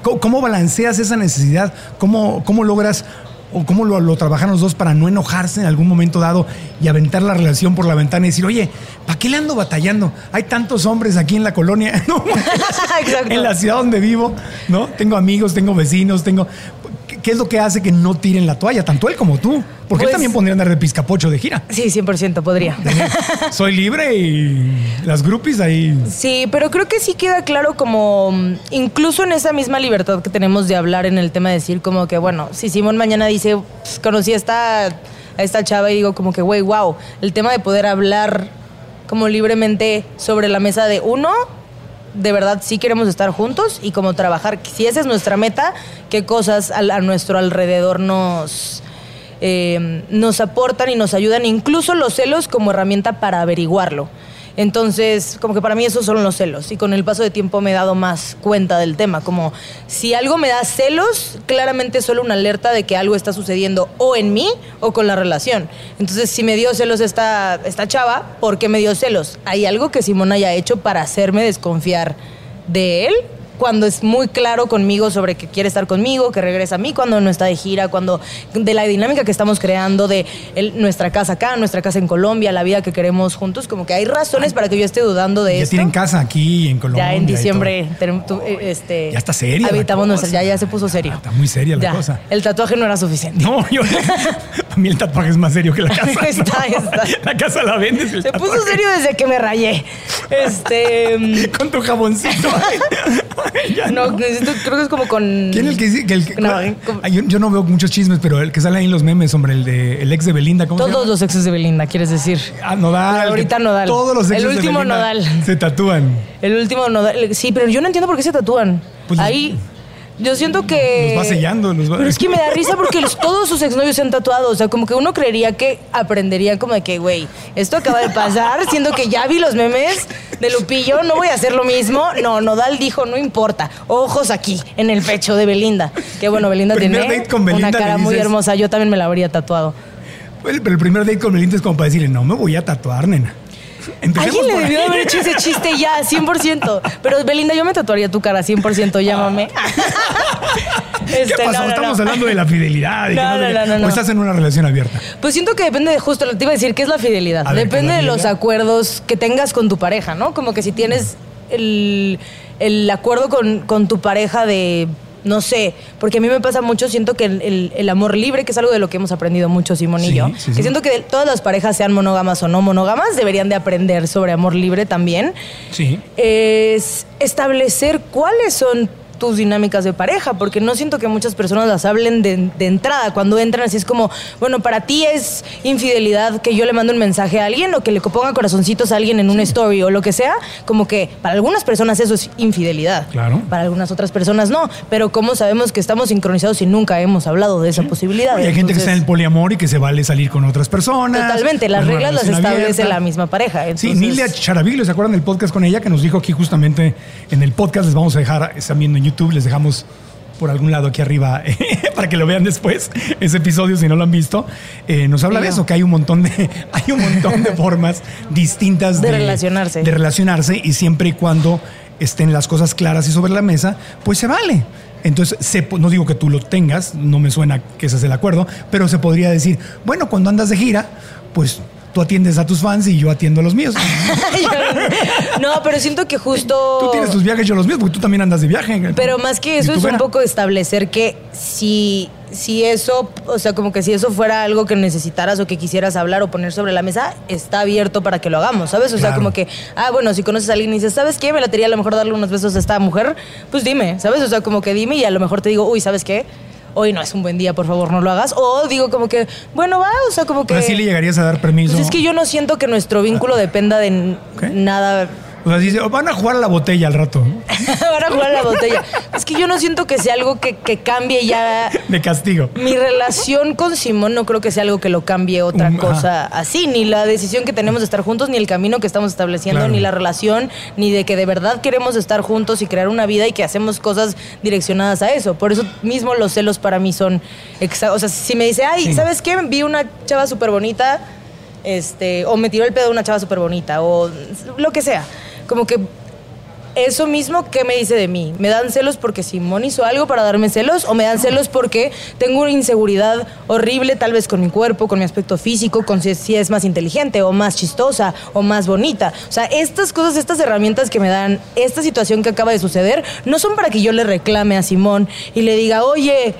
¿Cómo, balanceas esa necesidad? ¿Cómo, cómo logras o cómo lo, lo trabajan los dos para no enojarse en algún momento dado y aventar la relación por la ventana y decir, oye, ¿para qué le ando batallando? Hay tantos hombres aquí en la colonia, [LAUGHS] [LAUGHS] en la ciudad donde vivo, ¿no? Tengo amigos, tengo vecinos, tengo... ¿Qué- ¿Qué es lo que hace que no tiren la toalla? Tanto él como tú. Porque él Pues- también podría andar de pizcapocho de gira. Sí, 100% podría. Soy libre y las groupies ahí... Sí, pero creo que sí queda claro como, mm, incluso en esa misma libertad que tenemos de hablar en el tema de decir como que, bueno, si Simón mañana dice, "Pues, conocí a esta, a esta chava y digo como que, güey, wow, el tema de poder hablar como libremente sobre la mesa de uno, de verdad sí queremos estar juntos y como trabajar, si esa es nuestra meta, qué cosas al- a, nuestro alrededor nos... eh, nos aportan y nos ayudan, incluso los celos como herramienta para averiguarlo. Entonces, como que para mí esos son los celos. Y con el paso de tiempo me he dado más cuenta del tema. Como si algo me da celos, claramente es solo una alerta de que algo está sucediendo o en mí o con la relación. Entonces, si me dio celos esta, esta chava, ¿por qué me dio celos? Hay algo que Simón haya hecho para hacerme desconfiar de él cuando es muy claro conmigo sobre que quiere estar conmigo, que regresa a mí cuando no está de gira, cuando de la dinámica que estamos creando, de el- nuestra casa acá, nuestra casa en Colombia, la vida que queremos juntos, como que hay razones para que yo esté dudando de Ya esto. tienen casa aquí en Colombia. Ya en diciembre tenemos- tu- eh, este, Ya está seria Habitamos nuestra, ya, ya se puso serio. Está muy seria la Ya, cosa. El tatuaje no era suficiente. No, yo. [LAUGHS] [LAUGHS] A mí el tatuaje es más serio que la [LAUGHS] casa. Está, ¿no? está. [LAUGHS] La casa la vendes. el Se puso serio desde que me rayé. Este. [LAUGHS] mm, Con tu jaboncito. Ya no, necesito, creo que es como con. ¿Quién es el que dice que el que- No, yo, yo no veo muchos chismes, pero el que sale ahí en los memes, hombre, el de el ex de Belinda, ¿cómo se Todos llama? los exes de Belinda, quieres decir. Ah, Nodal. Ahorita Nodal. Todos los El exes de último Belinda Nodal. Se tatúan. El último nodal. Sí, pero yo no entiendo por qué se tatúan. Pues Ahí. Yo siento que. Los va sellando, los va- Pero es que me da risa porque los- todos sus exnovios se han tatuado. O sea, como que uno creería que aprenderían como de que, güey, esto acaba de pasar, siendo que ya vi los memes de Lupillo, no voy a hacer lo mismo. No, Nodal dijo, no importa. Ojos aquí, en el pecho de Belinda. Que bueno, Belinda Primer tiene date con Belinda, una cara muy hermosa. Yo también me la habría tatuado. El- Pero el primer date con Belinda es como para decirle, no me voy a tatuar, nena. Alguien le debió haber hecho ese chiste ya, 100%. Pero Belinda, yo me tatuaría tu cara, 100%, llámame. [LAUGHS] ¿Qué Este, pasó? no, no, Estamos no. hablando de la fidelidad. y que No, sé no, qué. no, no, O estás en una relación abierta. Pues siento que depende de justo lo que te iba a decir, que es la fidelidad. Ver, depende ¿que la de los acuerdos que tengas con tu pareja, ¿no? Como que si tienes el, el acuerdo con, con tu pareja de. No sé, porque a mí me pasa mucho, siento que el, el- el amor libre, que es algo de lo que hemos aprendido mucho Simón y Sí, yo, sí, que sí. siento que todas las parejas, sean monógamas o no monógamas, deberían de aprender sobre amor libre también Sí. es establecer cuáles son tus dinámicas de pareja, porque no siento que muchas personas las hablen de, de entrada. Cuando entran así es como, bueno, para ti es infidelidad que yo le mando un mensaje a alguien o que le ponga corazoncitos a alguien en una story o lo que sea, como que para algunas personas eso es infidelidad. Claro. Para algunas otras personas no, pero ¿cómo sabemos que estamos sincronizados si nunca hemos hablado de esa posibilidad? Hay gente que está en el poliamor y que se vale salir con otras personas. Totalmente, las reglas las establece abierta. la misma pareja. Sí, Nilia Charavillo, ¿se acuerdan del podcast con ella que nos dijo aquí justamente en el podcast? Les vamos a dejar, están viendo en YouTube, les dejamos por algún lado aquí arriba [LAUGHS] para que lo vean después, ese episodio si no lo han visto. Eh, nos habla de eso, que hay un montón de, [LAUGHS] hay un montón de formas distintas De relacionarse. De relacionarse y siempre y cuando estén las cosas claras y sobre la mesa, pues se vale. Entonces, se no digo que tú lo tengas, no me suena que ese es el acuerdo, pero se podría decir, bueno, cuando andas de gira, pues tú atiendes a tus fans y yo atiendo a los míos. [LAUGHS] no, pero siento que justo... Tú tienes tus viajes, yo los míos, porque tú también andas de viaje. Pero más que eso es un poco establecer que si, si eso, o sea, como que si eso fuera algo que necesitaras o que quisieras hablar o poner sobre la mesa, está abierto para que lo hagamos, ¿sabes? O sea, como que, ah, bueno, si conoces a alguien y dices, ¿sabes qué? Me la a lo mejor darle unos besos a esta mujer, pues dime, ¿sabes? O sea, como que dime y a lo mejor te digo, uy, ¿sabes qué? Hoy no es un buen día, por favor, no lo hagas. O digo como que, bueno, va, o sea, como que... Pero así le llegarías a dar permiso. Pues es que yo no siento que nuestro vínculo dependa de nada O sea, dice, "Oh, van a jugar a la botella al rato. [LAUGHS] Van a jugar a la botella. Es que yo no siento que sea algo que, que cambie ya. [LAUGHS] De castigo. Mi relación con Simón no creo que sea algo que lo cambie otra Um, cosa así. Ni la decisión que tenemos de estar juntos, ni el camino que estamos estableciendo, Claro. ni la relación, ni de que de verdad queremos estar juntos y crear una vida y que hacemos cosas direccionadas a eso. Por eso mismo los celos para mí son. exa- O sea, si me dice, ay, Sí. ¿sabes qué? Vi una chava súper bonita, este, o me tiró el pedo una chava súper bonita, o lo que sea. Como que eso mismo, ¿qué me dice de mí? ¿Me dan celos porque Simón hizo algo para darme celos? ¿O me dan celos porque tengo una inseguridad horrible, tal vez con mi cuerpo, con mi aspecto físico, con si, es más inteligente, o más chistosa, o más bonita? O sea, estas cosas, estas herramientas que me dan, esta situación que acaba de suceder, no son para que yo le reclame a Simón y le diga, oye.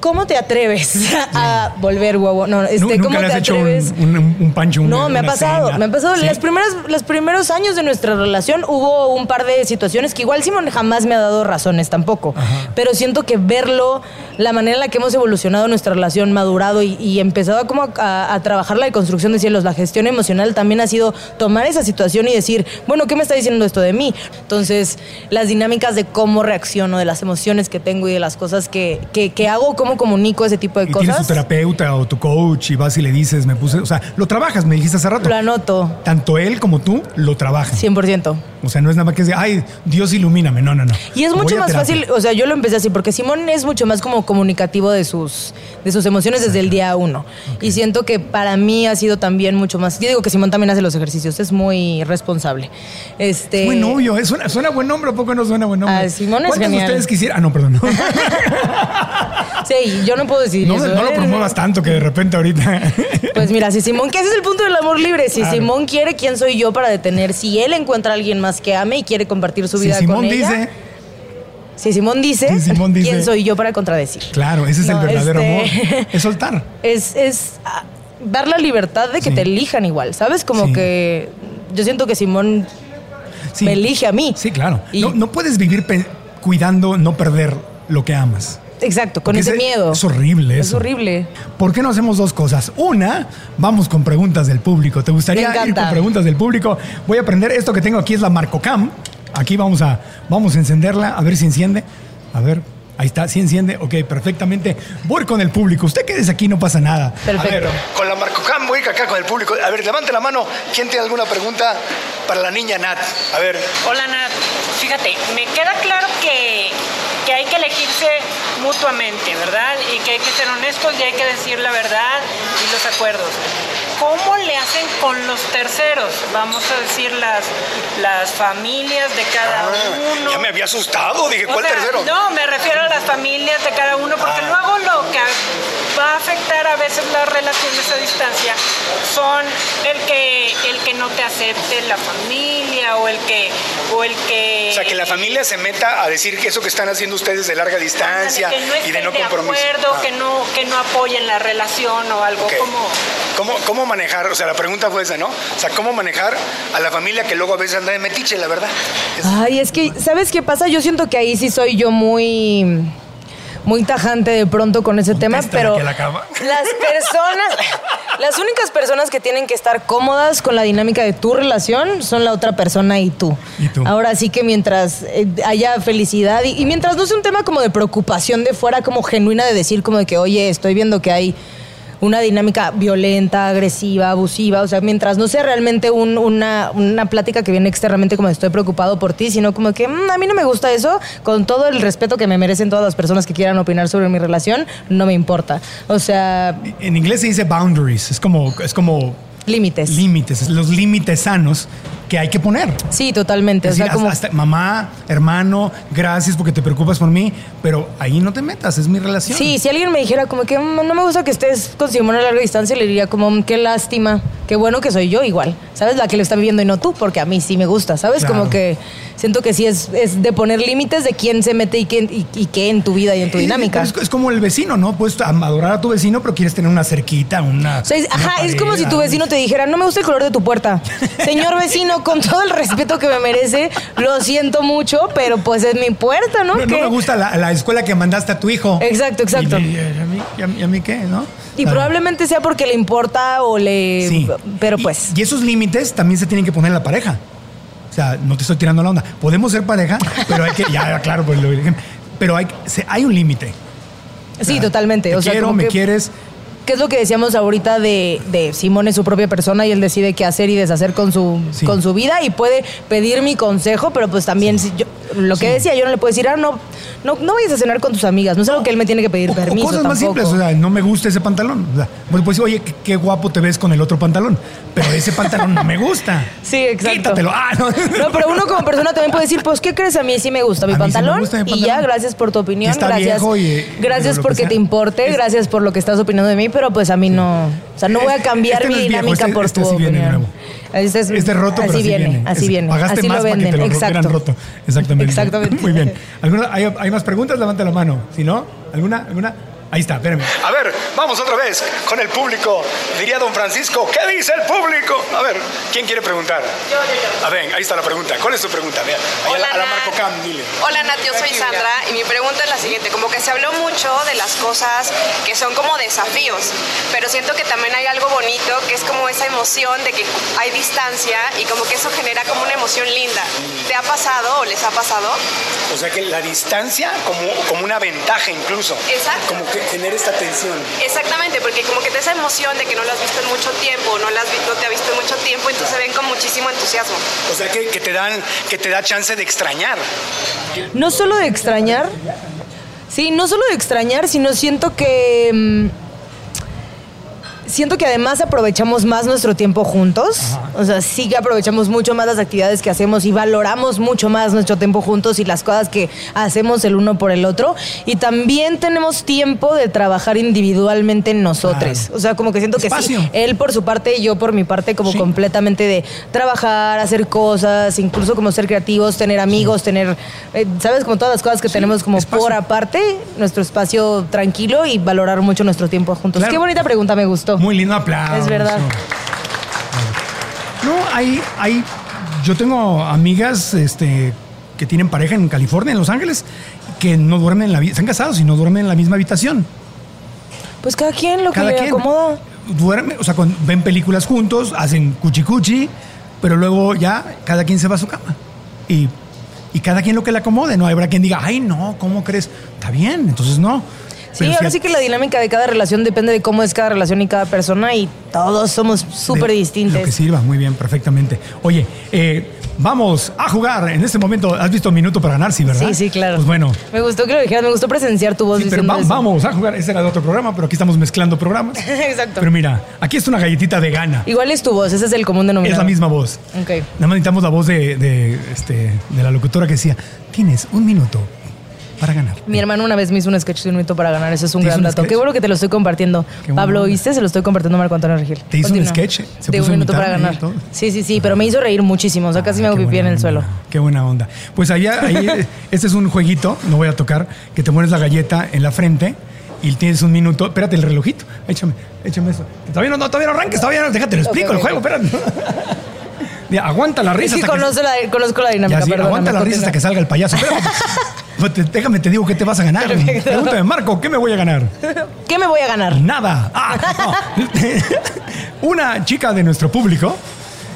¿Cómo te atreves a volver huevo? No, este, Nu- ¿Nunca ¿cómo le has te hecho atreves? un, un, un pancho? una- No, me ha pasado, cena? me ha pasado. ¿Sí? Las primeras, los primeros años de nuestra relación hubo un par de situaciones que igual Simón jamás me ha dado razones tampoco. Pero siento que verlo, la manera en la que hemos evolucionado nuestra relación, madurado y, y empezado a como a, a trabajar la deconstrucción de cielos, la gestión emocional también ha sido tomar esa situación y decir, bueno, ¿qué me está diciendo esto de mí? Entonces, las dinámicas de cómo reacciono, de las emociones que tengo y de las cosas que, que, que hago, cómo comunico ese tipo de Y tienes tu cosas. terapeuta o tu coach y vas y le dices, me puse, o sea, lo trabajas, me dijiste hace rato. Lo anoto, Tanto él como tú lo trabajan. 100%. O sea, no es nada más que decir, ay, Dios ilumíname. No, no, no. Y es mucho más fácil, o sea, yo lo empecé así, porque Simón es mucho más como comunicativo de sus, de sus emociones desde el día uno. Y siento que para mí ha sido también mucho más. Yo digo que Simón también hace los ejercicios, es muy responsable. Este, Buen novio, ¿eh? suena, suena buen nombre, ¿a poco no suena buen nombre? Ah, Simón es ¿Cuántos de genial. ustedes quisieran? Ah, no, perdón. No, [LAUGHS] [LAUGHS] Sí, yo no puedo decir no, eso. no lo promuevas tanto que de repente ahorita. [LAUGHS] Pues mira, si Simón, que ese es el punto del amor libre. Si Claro. Simón quiere, ¿quién soy yo para detener? Si él encuentra a alguien más que ame y quiere compartir su si vida Simón con ella. dice, Si Simón dice, Si Simón dice- ¿quién soy yo para contradecir? claro, ese es No, el verdadero este- amor. [LAUGHS] Es soltar. es, es ah, dar la libertad de que Sí. te elijan igual, ¿sabes? Como Sí. que yo siento que Simón Sí. me elige a mí. Sí, claro. Y- No, no puedes vivir cuidando no perder lo que amas. Exacto, con ese es- miedo. Es horrible Es horrible. ¿Por qué no hacemos dos cosas? Una, vamos con preguntas del público. ¿Te gustaría ir con preguntas del público? Voy a aprender esto que tengo aquí es la Marcocam. Aquí vamos a vamos a encenderla a ver si enciende. A ver, ahí está, si enciende. Ok, perfectamente. Voy con el público. Usted quédese aquí, no pasa nada. Perfecto. A ver, Con la Marcocam voy acá con el público. A ver, levante la mano. ¿Quién tiene alguna pregunta para la niña Nat? A ver. Hola Nat, fíjate, me queda claro que, mutuamente, ¿verdad? Y que hay que ser honestos y hay que decir la verdad y los acuerdos. ¿Cómo le hacen con los terceros? Vamos a decir las, las familias de cada uno. Ah, ya me había asustado. Dije, O ¿cuál sea, tercero? No, me refiero a las familias de cada uno, porque Ah. luego lo que va a afectar a veces las relaciones a distancia son el que el que no te acepte la familia o el que o el que O sea, que la familia se meta a decir que eso que están haciendo ustedes de larga distancia que no y de no de compromiso. acuerdo, Ah. que no que no apoyen la relación o algo Ok. como ¿Cómo, ¿Cómo manejar? O sea, la pregunta fue esa, ¿no? O sea, ¿cómo manejar a la familia que luego a veces anda de metiche, la verdad? Es- Ay, es que, ¿sabes qué pasa? Yo siento que ahí sí soy yo muy muy tajante de pronto con ese tema, pero que la cama. las personas, [LAUGHS] las únicas personas que tienen que estar cómodas con la dinámica de tu relación son la otra persona y tú. Y tú. Ahora sí que mientras eh, haya felicidad y, y mientras no sea un tema como de preocupación de fuera, como genuina de decir como de que, oye, estoy viendo que hay una dinámica violenta, agresiva, abusiva, o sea, mientras no sea realmente un- una, una plática que viene externamente como estoy preocupado por ti, sino como que "Mm, a mí no me gusta eso, con todo el respeto que me merecen todas las personas que quieran opinar sobre mi relación, no me importa. O sea, En inglés se dice boundaries, es como, es como límites. límites, los límites sanos que hay que poner. Sí, totalmente. Es o sea, como... hasta- hasta mamá, hermano, gracias porque te preocupas por mí, pero ahí no te metas, es mi relación. Sí, si alguien me dijera como que "Mm, no me gusta que estés con Simón a larga distancia, le diría como "Mm, qué lástima, qué bueno que soy yo igual. ¿Sabes? La que lo está viviendo y no tú, porque a mí sí me gusta, ¿sabes? Claro. Como que siento que sí es, es de poner límites de quién se mete y, quién, y, y qué en tu vida y en tu Eh, dinámica. Es, es como el vecino, ¿no? Puedes adorar a tu vecino, pero quieres tener una cerquita, una. O sea, es- una ajá, es como si tu vecino te dijera, no me gusta el color de tu puerta. [LAUGHS] Señor vecino, con todo el respeto que me merece, lo siento mucho, pero pues es mi puerta, ¿no? No, me gusta la, la escuela que mandaste a tu hijo. Exacto, exacto. Y, y- y a, mí, y a mí- y a mí qué, ¿no? Y probablemente sea porque le importa o le... Sí. Pero pues... Y, esos límites también se tienen que poner en la pareja. O sea, no te estoy tirando la onda. Podemos ser pareja, pero hay que. Ya, [LAUGHS] claro, pues lo. Pero hay, un límite. Sí, totalmente. Te o sea, quiero, como me que- quieres. ¿Qué es lo que decíamos ahorita de, de Simón es su propia persona y él decide qué hacer y deshacer con su, Sí. con su vida y puede pedir mi consejo, pero pues también si yo, lo que decía, yo no le puedo decir, ah, no, no, no vayas a cenar con tus amigas, no es algo que él me tiene que pedir O- permiso cosas más tampoco. simples, o sea, no me gusta ese pantalón. O sea, pues, pues, oye, qué, qué guapo te ves con el otro pantalón. Pero ese pantalón no me gusta. [LAUGHS] Sí, exacto. Quítatelo. Ah, no. [LAUGHS] No, pero uno como persona también puede decir, pues, ¿qué crees? A mí sí me gusta mi mí sí me pantalón. gusta mi Y ya, pantalón. gracias por tu opinión. Está gracias. viejo y- gracias porque te importe. Es- gracias por lo que estás opinando de mí, pero pues a mí no. O sea, no voy a cambiar Este no mi viejo, dinámica este- por este tu sí opinión. Este es, Este roto, así pero así viene, viene. así Es- viene. Pagaste así más lo para que te lo Exacto. roto. Exactamente. Exactamente. Muy bien. ¿Alguna- hay, hay más preguntas? Levanta la mano. Si no, ¿alguna? ¿Alguna? Ahí está, espérame. A ver, vamos otra vez con el público. Diría don Francisco, ¿qué dice el público? A ver, ¿quién quiere preguntar? Yo, yo, yo. A ver, ahí está la pregunta. ¿Cuál es tu pregunta? Vea, ahí a la, a la Nat. Marco Cam, dile. Hola Nat, yo soy Sandra y mi pregunta es la siguiente, como que se habló mucho de las cosas que son como desafíos, pero siento que también hay algo bonito que es como esa emoción de que hay distancia y como que eso genera como una emoción linda. ¿Te ha pasado o les ha pasado? O sea que la distancia como, como una ventaja incluso. Exacto. Como que genera esta tensión. Exactamente, porque como que te da esa emoción de que no lo has visto en mucho tiempo, no, vi- no te ha visto en mucho tiempo, entonces se ven con muchísimo entusiasmo. O sea que, que te dan, que te da chance de extrañar. No solo de extrañar. Sí, no solo de extrañar, sino siento que. mm, Siento que además aprovechamos más nuestro tiempo juntos. O sea, sí que aprovechamos mucho más las actividades que hacemos y valoramos mucho más nuestro tiempo juntos y las cosas que hacemos el uno por el otro. Y también tenemos tiempo de trabajar individualmente en nosotros. Claro. O sea, como que siento que sí, él por su parte y yo por mi parte, como Sí. completamente de trabajar, hacer cosas, incluso como ser creativos, tener amigos, tener, eh, ¿sabes? Como todas las cosas que tenemos como espacio. por aparte, nuestro espacio tranquilo y valorar mucho nuestro tiempo juntos. Claro. Qué bonita pregunta, me gustó. Muy lindo aplauso. Es verdad. No, hay, hay. Yo tengo amigas este, que tienen pareja en California, en Los Ángeles, que no duermen en la. Están casados y no duermen en la misma habitación. Pues cada quien lo que Cada le quien. acomoda. Duerme, o sea, ven películas juntos, hacen cuchi cuchi, pero luego ya cada quien se va a su cama. Y, y cada quien lo que le acomode, ¿no? Habrá quien diga, ay, no, ¿cómo crees? Está bien, entonces no. Sí, ahora sí que la dinámica de cada relación depende de cómo es cada relación y cada persona y todos somos súper distintos. Lo que sirva, muy bien, perfectamente. Oye, eh, vamos a jugar en este momento. ¿Has visto Minuto para ganar? Sí, ¿verdad? Sí, sí, claro. Pues bueno. Me gustó que lo dijeras, me gustó presenciar tu voz Sí, pero va- eso. vamos a jugar. Ese era de otro programa, pero aquí estamos mezclando programas. [LAUGHS] Exacto. Pero mira, aquí está una galletita de gana. Igual es tu voz, ese es el común Es denominador. la misma voz. Ok. Nada más necesitamos la voz de, de, este, de la locutora que decía, tienes un minuto para ganar. Mi hermano una vez me hizo un sketch de un minuto para ganar. Eso es un ¿Te hizo gran dato. sketch? Qué bueno que te lo estoy compartiendo. Qué Pablo. ¿oíste? Se lo estoy compartiendo a Marco Antonio Regil. ¿Te hizo un sketch? ¿Se de puso un minuto para ganar. Sí, sí, sí, pero me hizo reír muchísimo. O sea, casi me hago pipí en el suelo. Qué buena onda. Pues allá, ahí, [LAUGHS] este es un jueguito, no voy a tocar, que te pones la galleta en la frente y tienes un minuto. Espérate el relojito. Échame, échame eso. Todavía no, no, todavía no arranques, todavía no. Déjate, lo explico el juego, espérate. [LAUGHS] Ya, aguanta la Es risa. que hasta que- la, conozco la dinámica, Ya, sí, aguanta la risa hasta que salga el payaso. Espérate. [LAUGHS] Pues te- Déjame, te digo qué te vas a ganar. Perfecto. Pregúntame, Marco, ¿qué me voy a ganar? ¿Qué me voy a ganar? Nada. Ah, no. [LAUGHS] Una chica de nuestro público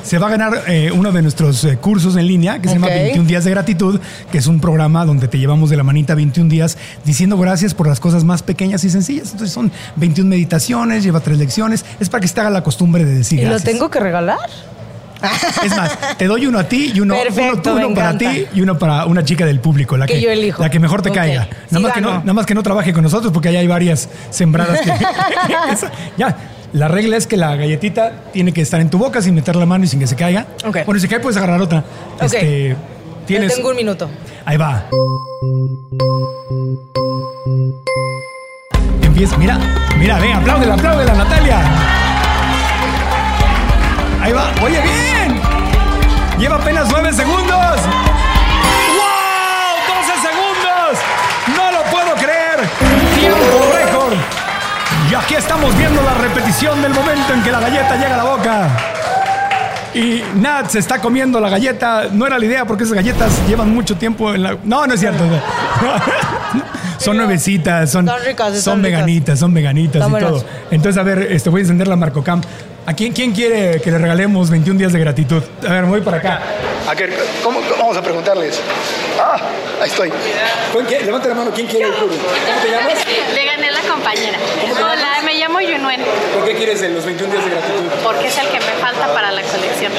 se va a ganar eh, uno de nuestros eh, cursos en línea que se llama Ok. 21 días de gratitud, que es un programa donde te llevamos de la manita 21 días diciendo gracias por las cosas más pequeñas y sencillas. Entonces son 21 meditaciones, lleva tres lecciones. Es para que se te haga la costumbre de decir ¿Y lo gracias. tengo que regalar? [LAUGHS] Es más, te doy uno a ti y uno, Perfecto, uno, para ti y uno para una chica del público, la Que que, yo elijo. la que mejor te caiga. Sí Nada más, que no, nada más que no trabaje con nosotros porque allá hay varias sembradas. Que, [LAUGHS] [LAUGHS] ya, la regla es que la galletita tiene que estar en tu boca sin meter la mano y sin que se caiga. Ok. Bueno, si cae puedes agarrar otra. Ok. Este, tienes, Tengo un minuto. Ahí va. Empieza, mira, mira, ven, apláudela, apláudela, Natalia. Ahí va, oye, bien. Lleva apenas nueve segundos. ¡Wow! ¡12 segundos! ¡No lo puedo creer! ¡Tiempo récord! Y aquí estamos viendo la repetición del momento en que la galleta llega a la boca. Y Nat se está comiendo la galleta. No era la idea porque esas galletas llevan mucho tiempo en la. No, no es cierto. [LAUGHS] son nuevecitas, son, ricas, son ricas. veganitas, son veganitas y todo. Entonces, a ver, este, voy a encender la Marcocam. ¿A quién, quién quiere que le regalemos 21 días de gratitud? A ver, voy para acá. A ver, ¿cómo, cómo vamos a preguntarles? Ah, ahí estoy. Levanta la mano, ¿quién quiere el? ¿Cómo te llamas? Le gané la compañera. ¿Por qué quieres los 21 días de gratitud? porque es el que me falta para la colección.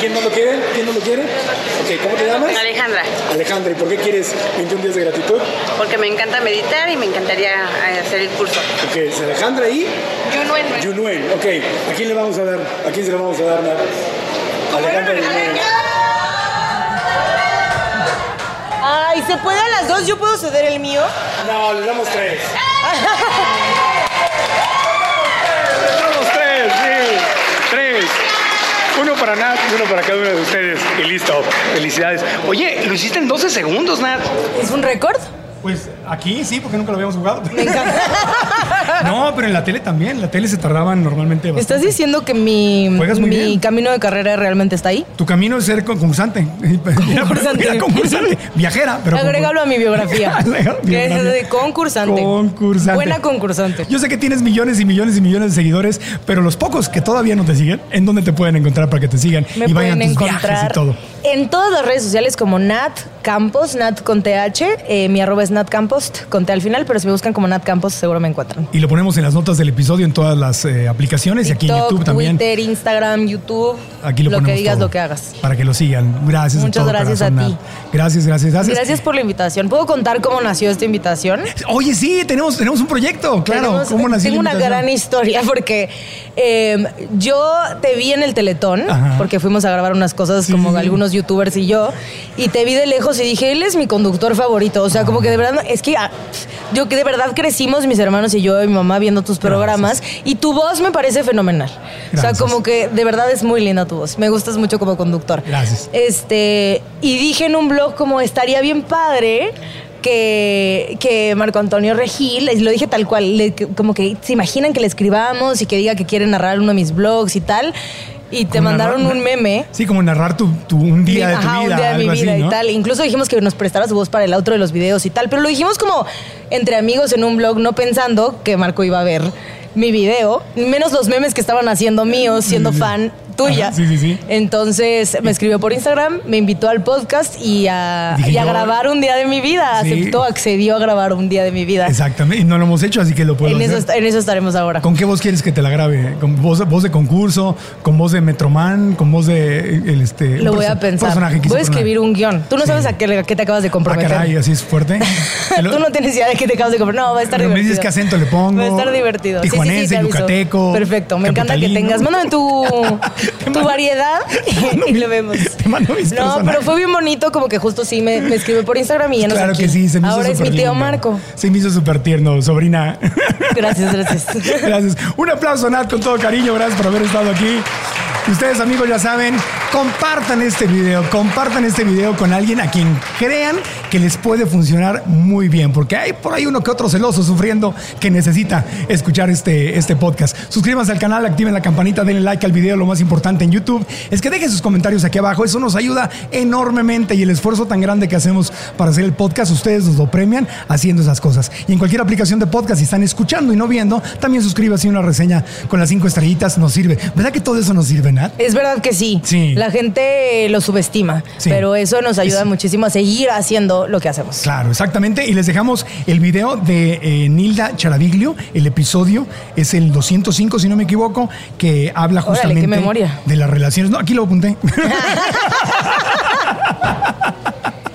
¿Quién no lo quiere? ¿Quién no lo quiere? Ok, ¿cómo te llamas? Alejandra, Alejandra, ¿y por qué quieres 21 días de gratitud? porque me encanta meditar y me encantaría eh, hacer el curso. Ok, es Alejandra y Yunuen. Yunuen. Ok, ¿a quién le vamos a dar? ¿A quién se le vamos a dar? Alejandra y Yunuen. Ay, ¿se puede a las dos? ¿Yo puedo ceder el mío? No, le damos tres. [LAUGHS] Le damos tres, sí. Tres. Uno para Nat y uno para cada uno de ustedes. Y listo. Felicidades. Oye, lo hiciste en 12 segundos, Nat. ¿Es un récord? Pues aquí sí, porque nunca lo habíamos jugado. Me encanta. [LAUGHS] No, pero en la tele también. La tele se tardaban normalmente bastante. ¿Estás diciendo que mi, mi bien. camino de carrera realmente está ahí? Tu camino es ser concursante. [LAUGHS] Concursante. Era concursante. Viajera, pero. Agrégalo a mi biografía. [LAUGHS] Que es de concursante. Concursante. Buena concursante. Yo sé que tienes millones y millones y millones de seguidores, pero los pocos que todavía no te siguen, ¿en dónde te pueden encontrar para que te sigan Me y vayan a tus viajes y todo? en todas las redes sociales como Nat Campos, Nat con TH. eh, mi arroba es Nat Campos, con T al final, pero si me buscan como Nat Campos seguro me encuentran. Y lo ponemos en las notas del episodio en todas las eh, aplicaciones y aquí en YouTube también. Twitter, Instagram, YouTube. Aquí lo, que ponemos digas, todo lo que hagas. Para que lo sigan. Gracias. Muchas gracias corazón, a ti. Gracias, gracias, gracias. Gracias por la invitación. ¿Puedo contar cómo nació esta invitación? Oye, sí, tenemos, tenemos un proyecto, claro. Tenemos- ¿Cómo nació tengo la una gran historia porque eh, yo te vi en el Teletón, Ajá. porque fuimos a grabar unas cosas como sí. algunos youtubers y yo, y te vi de lejos y dije, él es mi conductor favorito. O sea, como que de verdad, es que ah, yo que de verdad crecimos, mis hermanos y yo mi mamá viendo tus programas, y tu voz me parece fenomenal. O sea, como que de verdad es muy linda tu voz. Me gustas mucho como conductor. Gracias. Este, y dije en un blog como estaría bien padre que, que Marco Antonio Regil, lo dije tal cual, le- como que se imaginan que le escribamos y que diga que quiere narrar uno de mis blogs y tal. Y te mandaron narrar- un meme. Sí, como narrar tu, tu- un día de tu Ajá, vida. un día de mi así, vida ¿no? y tal. Incluso dijimos que nos prestara su voz para el outro de los videos y tal. Pero lo dijimos como entre amigos en un blog, no pensando que Marco iba a ver mi video, menos los memes que estaban haciendo míos, siendo fan tuya. Ajá, sí, sí, sí. Entonces me escribió por Instagram, me invitó al podcast y a, y grabar un día de mi vida. Sí. Aceptó, accedió a grabar un día de mi vida. Exactamente. Y no lo hemos hecho, así que lo puedo En eso, hacer. est- en eso estaremos ahora. ¿Con qué voz quieres que te la grabe? ¿Con voz, voz de concurso? ¿Con voz de Metroman? ¿Con voz de el, este, Lo voy a pensar. personaje que Voy a escribir un guion. Tú no Sí. sabes a qué, a qué te acabas de Ah, comprometer. caray, así es fuerte. [LAUGHS] Tú no tienes idea de qué te acabas de comprometer. No, va a estar Pero me divertido. dices qué acento le pongo. Va a estar divertido. Sí, Tijuanense, yucateco. Perfecto, me encanta que tengas. Mándame tu, [LAUGHS] tu variedad y lo vemos. [LAUGHS] Te mando mis No, personajes. pero fue bien bonito, como que justo sí me, me escribió por Instagram y ya no sé Claro que quién. sí, se me hizo Ahora es mi tío lindo. Marco. Se me hizo súper tierno, sobrina. [LAUGHS] Gracias, gracias. Gracias. Un aplauso, Nat, con todo cariño. Gracias por haber estado aquí. Y Ustedes, amigos, ya saben, compartan este video, compartan este video con alguien a quien crean que les puede funcionar muy bien, porque hay por ahí uno que otro celoso sufriendo que necesita escuchar este, este podcast. Suscríbanse al canal, activen la campanita, denle like al video. Lo más importante en YouTube es que dejen sus comentarios aquí abajo. Eso nos ayuda enormemente y el esfuerzo tan grande que hacemos para hacer el podcast, ustedes nos lo premian haciendo esas cosas. Y en cualquier aplicación de podcast, si están escuchando y no viendo, también suscríbase y una reseña con las cinco estrellitas nos sirve. ¿Verdad que todo eso nos sirve, Nat? Es verdad que sí. Sí. La gente lo subestima, Sí. pero eso nos ayuda muchísimo a seguir haciendo lo que hacemos. Claro, exactamente. Y les dejamos el video de eh, Nilda Charaviglio. El episodio es el 205, si no me equivoco, que habla justamente de las relaciones. No, aquí lo apunté. [LAUGHS] [LAUGHS]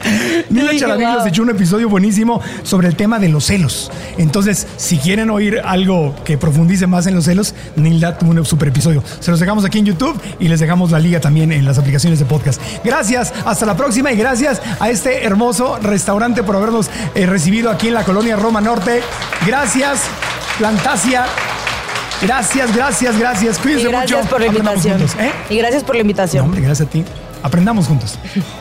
Nilda Dije, Charaviglio wow. se echó un episodio buenísimo sobre el tema de los celos. Entonces, si quieren oír algo que profundice más en los celos, Nilda tuvo un super episodio. Se los dejamos aquí en YouTube y les dejamos la liga también en las aplicaciones de podcast. Gracias, hasta la próxima y gracias a este hermoso restaurante por habernos eh, recibido aquí en la colonia Roma Norte. Gracias, Plantasia. Gracias, gracias, gracias. Y Cuídense gracias mucho. por la invitación. juntos, ¿eh? Y gracias por la invitación. No, hombre, gracias a ti. Aprendamos juntos. [LAUGHS]